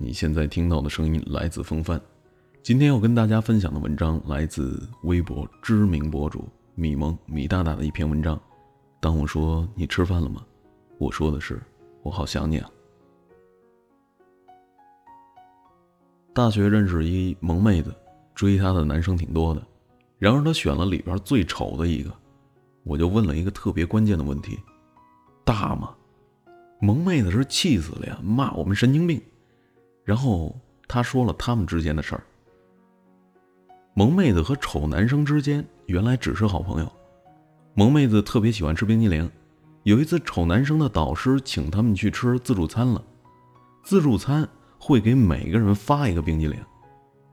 你现在听到的声音来自风帆。今天要跟大家分享的文章来自微博知名博主米萌米大大的一篇文章。当我说你吃饭了吗？我说的是我好想你啊。大学认识一萌妹子，追她的男生挺多的，然而她选了里边最丑的一个。我就问了一个特别关键的问题：大吗？萌妹子是气死了呀，骂我们神经病。然后他说了他们之间的事儿。萌妹子和丑男生之间原来只是好朋友。萌妹子特别喜欢吃冰激凌，有一次丑男生的导师请他们去吃自助餐了，自助餐会给每个人发一个冰激凌。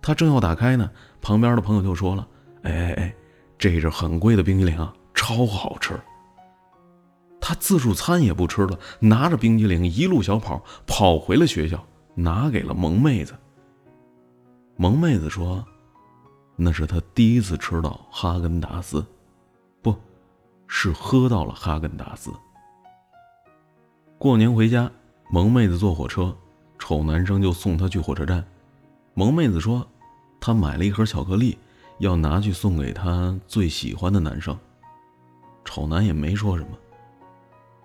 他正要打开呢，旁边的朋友就说了：“哎哎哎，这是很贵的冰激凌啊，超好吃。”他自助餐也不吃了，拿着冰激凌一路小跑跑回了学校，拿给了萌妹子。萌妹子说。那是她第一次吃到哈根达斯，不，是喝到了哈根达斯。过年回家，萌妹子坐火车，丑男生就送她去火车站。萌妹子说，她买了一盒巧克力，要拿去送给她最喜欢的男生。丑男也没说什么。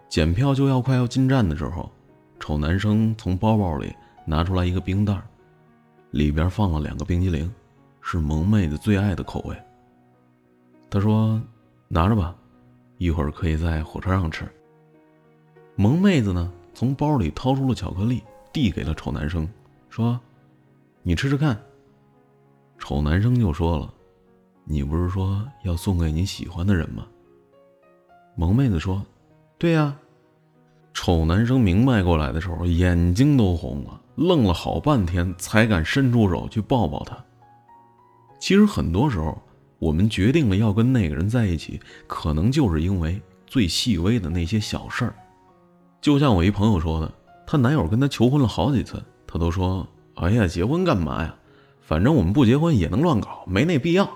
检票就要快要进站的时候，丑男生从包包里拿出来一个冰袋，里边放了两个冰激凌。是萌妹子最爱的口味。他说：“拿着吧，一会儿可以在火车上吃。”萌妹子呢，从包里掏出了巧克力，递给了丑男生，说：“你吃吃看。”丑男生就说了：“你不是说要送给你喜欢的人吗？”萌妹子说：“对呀。”丑男生明白过来的时候，眼睛都红了，愣了好半天，才敢伸出手去抱抱她。其实很多时候，我们决定了要跟那个人在一起，可能就是因为最细微的那些小事儿。就像我一朋友说的，她男友跟她求婚了好几次，她都说：“哎呀，结婚干嘛呀？反正我们不结婚也能乱搞，没那必要。”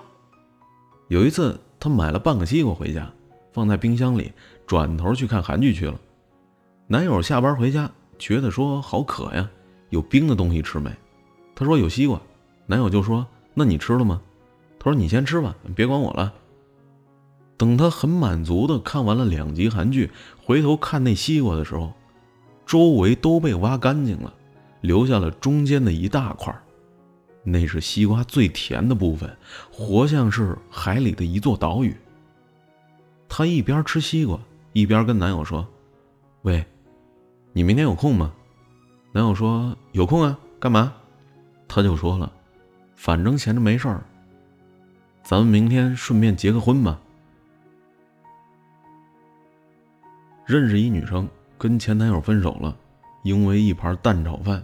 有一次，她买了半个西瓜回家，放在冰箱里，转头去看韩剧去了。男友下班回家，觉得说好渴呀，有冰的东西吃没？她说有西瓜，男友就说。那你吃了吗？他说：“你先吃吧，别管我了。”等他很满足的看完了两集韩剧，回头看那西瓜的时候，周围都被挖干净了，留下了中间的一大块那是西瓜最甜的部分，活像是海里的一座岛屿。她一边吃西瓜，一边跟男友说：“喂，你明天有空吗？”男友说：“有空啊，干嘛？”他就说了。反正闲着没事儿，咱们明天顺便结个婚吧。认识一女生跟前男友分手了，因为一盘蛋炒饭。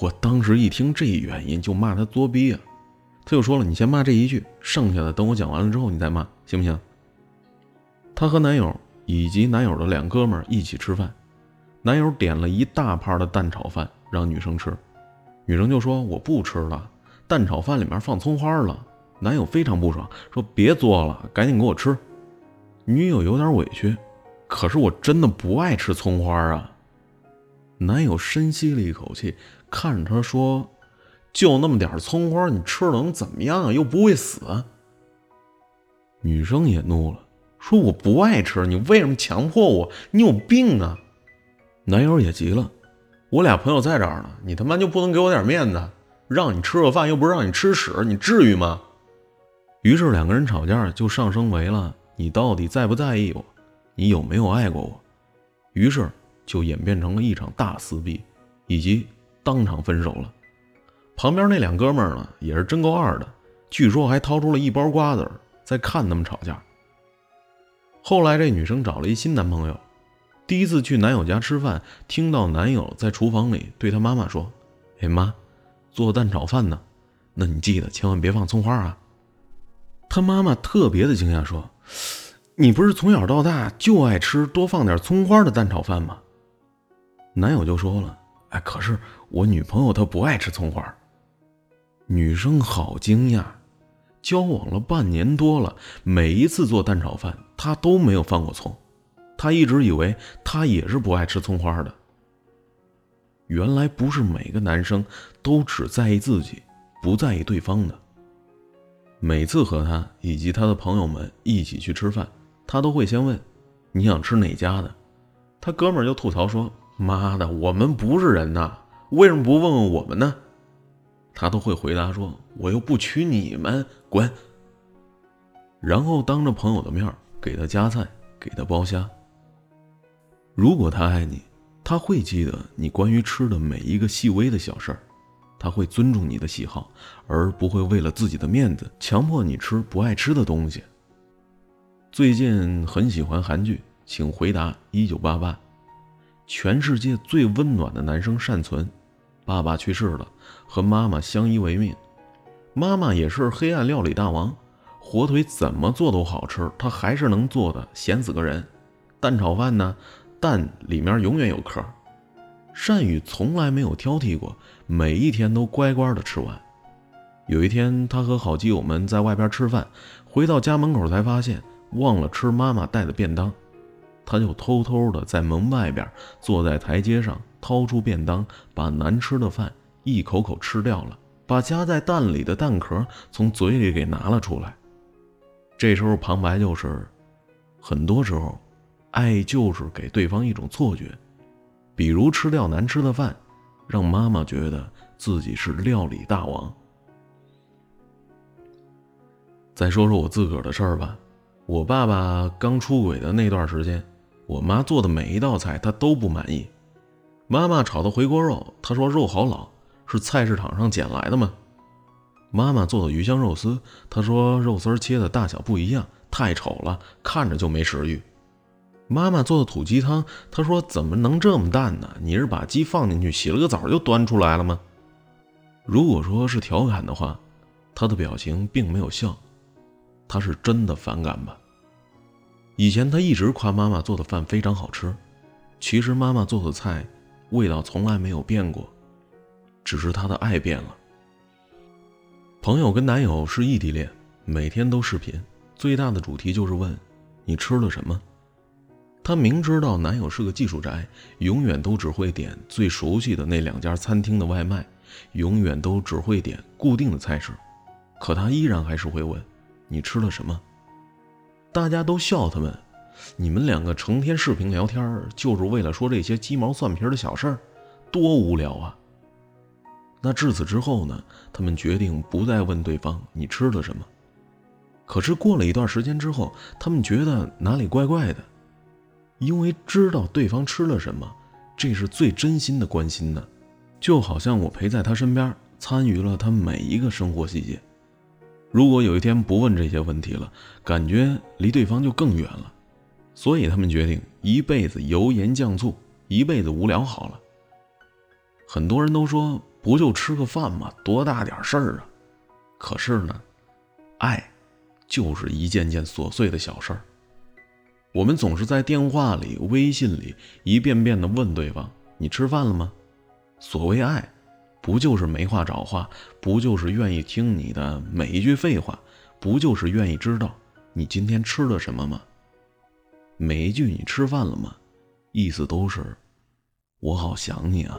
我当时一听这原因，就骂他作逼啊！他就说了：“你先骂这一句，剩下的等我讲完了之后你再骂，行不行？”她和男友以及男友的两哥们一起吃饭，男友点了一大盘的蛋炒饭让女生吃，女生就说：“我不吃了。”蛋炒饭里面放葱花了，男友非常不爽，说：“别做了，赶紧给我吃。”女友有点委屈，可是我真的不爱吃葱花啊。男友深吸了一口气，看着她说：“就那么点葱花，你吃了能怎么样啊？又不会死。”女生也怒了，说：“我不爱吃，你为什么强迫我？你有病啊！”男友也急了：“我俩朋友在这儿呢，你他妈就不能给我点面子？”让你吃个饭，又不是让你吃屎，你至于吗？于是两个人吵架就上升为了你到底在不在意我，你有没有爱过我？于是就演变成了一场大撕逼，以及当场分手了。旁边那两哥们儿呢，也是真够二的，据说还掏出了一包瓜子在看他们吵架。后来这女生找了一新男朋友，第一次去男友家吃饭，听到男友在厨房里对他妈妈说：“哎妈。”做蛋炒饭呢，那你记得千万别放葱花啊。他妈妈特别的惊讶说：“你不是从小到大就爱吃多放点葱花的蛋炒饭吗？”男友就说了：“哎，可是我女朋友她不爱吃葱花。”女生好惊讶，交往了半年多了，每一次做蛋炒饭她都没有放过葱，他一直以为他也是不爱吃葱花的。原来不是每个男生都只在意自己，不在意对方的。每次和他以及他的朋友们一起去吃饭，他都会先问：“你想吃哪家的？”他哥们儿就吐槽说：“妈的，我们不是人呐，为什么不问问我们呢？”他都会回答说：“我又不娶你们，滚。”然后当着朋友的面给他夹菜，给他剥虾。如果他爱你，他会记得你关于吃的每一个细微的小事儿。他会尊重你的喜好，而不会为了自己的面子强迫你吃不爱吃的东西。最近很喜欢韩剧，请回答一九八八。全世界最温暖的男生善存，爸爸去世了，和妈妈相依为命。妈妈也是黑暗料理大王，火腿怎么做都好吃，他还是能做的咸死个人。蛋炒饭呢，蛋里面永远有壳。善宇从来没有挑剔过，每一天都乖乖的吃完。有一天，他和好基友们在外边吃饭，回到家门口才发现忘了吃妈妈带的便当，他就偷偷的在门外边坐在台阶上，掏出便当，把难吃的饭一口口吃掉了，把夹在蛋里的蛋壳从嘴里给拿了出来。这时候旁白就是：很多时候，爱就是给对方一种错觉。比如吃掉难吃的饭，让妈妈觉得自己是料理大王。再说说我自个儿的事儿吧，我爸爸刚出轨的那段时间，我妈做的每一道菜他都不满意。妈妈炒的回锅肉，他说肉好老，是菜市场上捡来的吗？妈妈做的鱼香肉丝，他说肉丝切的大小不一样，太丑了，看着就没食欲。妈妈做的土鸡汤，他说怎么能这么淡呢？你是把鸡放进去洗了个澡就端出来了吗？如果说是调侃的话，他的表情并没有笑，他是真的反感吧。以前他一直夸妈妈做的饭非常好吃，其实妈妈做的菜味道从来没有变过，只是他的爱变了。朋友跟男友是异地恋，每天都视频，最大的主题就是问你吃了什么。她明知道男友是个技术宅，永远都只会点最熟悉的那两家餐厅的外卖，永远都只会点固定的菜式，可她依然还是会问：“你吃了什么？”大家都笑他们：“你们两个成天视频聊天，就是为了说这些鸡毛蒜皮的小事儿，多无聊啊！”那至此之后呢？他们决定不再问对方你吃了什么。可是过了一段时间之后，他们觉得哪里怪怪的。因为知道对方吃了什么，这是最真心的关心呢，就好像我陪在他身边，参与了他每一个生活细节。如果有一天不问这些问题了，感觉离对方就更远了。所以他们决定一辈子油盐酱醋，一辈子无聊好了。很多人都说不就吃个饭吗？多大点事儿啊！可是呢，爱，就是一件件琐碎的小事儿。我们总是在电话里、微信里一遍遍地问对方：“你吃饭了吗？”所谓爱，不就是没话找话？不就是愿意听你的每一句废话？不就是愿意知道你今天吃了什么吗？每一句“你吃饭了吗”，意思都是“我好想你啊”。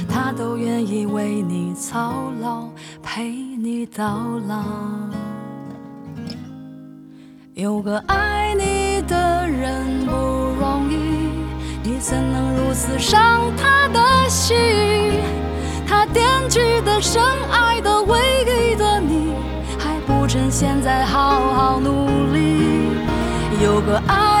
他都愿意为你操劳，陪你到老。有个爱你的人不容易，你怎能如此伤他的心？他惦记的、深爱的、唯一的你，还不趁现在好好努力。有个爱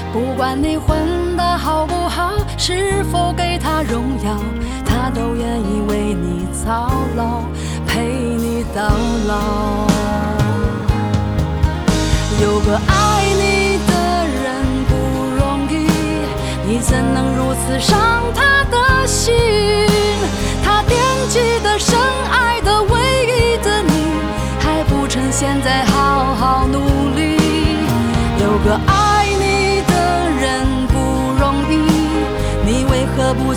不管你混得好不好，是否给他荣耀，他都愿意为你操劳，陪你到老。有个爱你的人不容易，你怎能如此伤他的心？